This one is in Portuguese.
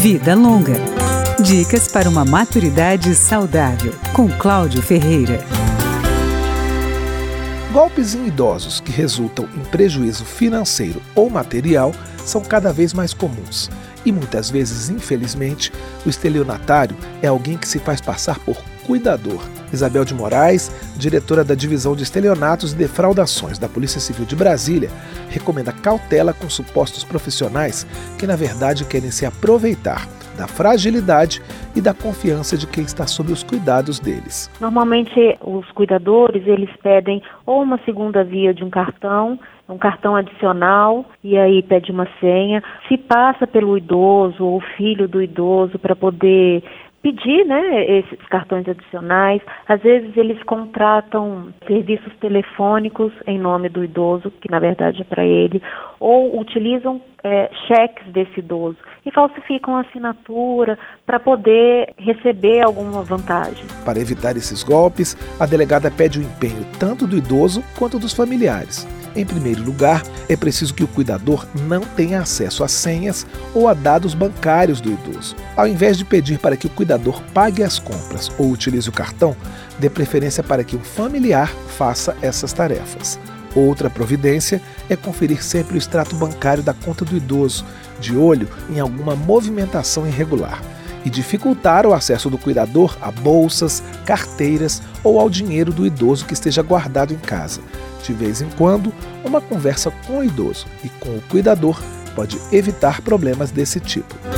Vida Longa. Dicas para uma maturidade saudável, com Cláudio Ferreira. Golpes em idosos que resultam em prejuízo financeiro ou material são cada vez mais comuns. E muitas vezes, infelizmente, o estelionatário é alguém que se faz passar por cuidador. Isabel de Moraes, diretora da Divisão de Estelionatos e Defraudações da Polícia Civil de Brasília, recomenda cautela com supostos profissionais que, na verdade, querem se aproveitar da fragilidade e da confiança de quem está sob os cuidados deles. Normalmente, os cuidadores eles pedem ou uma segunda via de um cartão, um cartão adicional e aí pede uma senha. Se passa pelo idoso ou filho do idoso para poder pedir né, esses cartões adicionais. Às vezes eles contratam serviços telefônicos em nome do idoso, que na verdade é para ele, ou utilizam é, cheques desse idoso e falsificam a assinatura para poder receber alguma vantagem. Para evitar esses golpes, a delegada pede o empenho tanto do idoso quanto dos familiares. Em primeiro lugar, é preciso que o cuidador não tenha acesso a senhas ou a dados bancários do idoso. Ao invés de pedir para que o cuidador pague as compras ou utilize o cartão, dê preferência para que um familiar faça essas tarefas. Outra providência é conferir sempre o extrato bancário da conta do idoso, de olho em alguma movimentação irregular, e dificultar o acesso do cuidador a bolsas, carteiras ou ao dinheiro do idoso que esteja guardado em casa. De vez em quando, uma conversa com o idoso e com o cuidador pode evitar problemas desse tipo.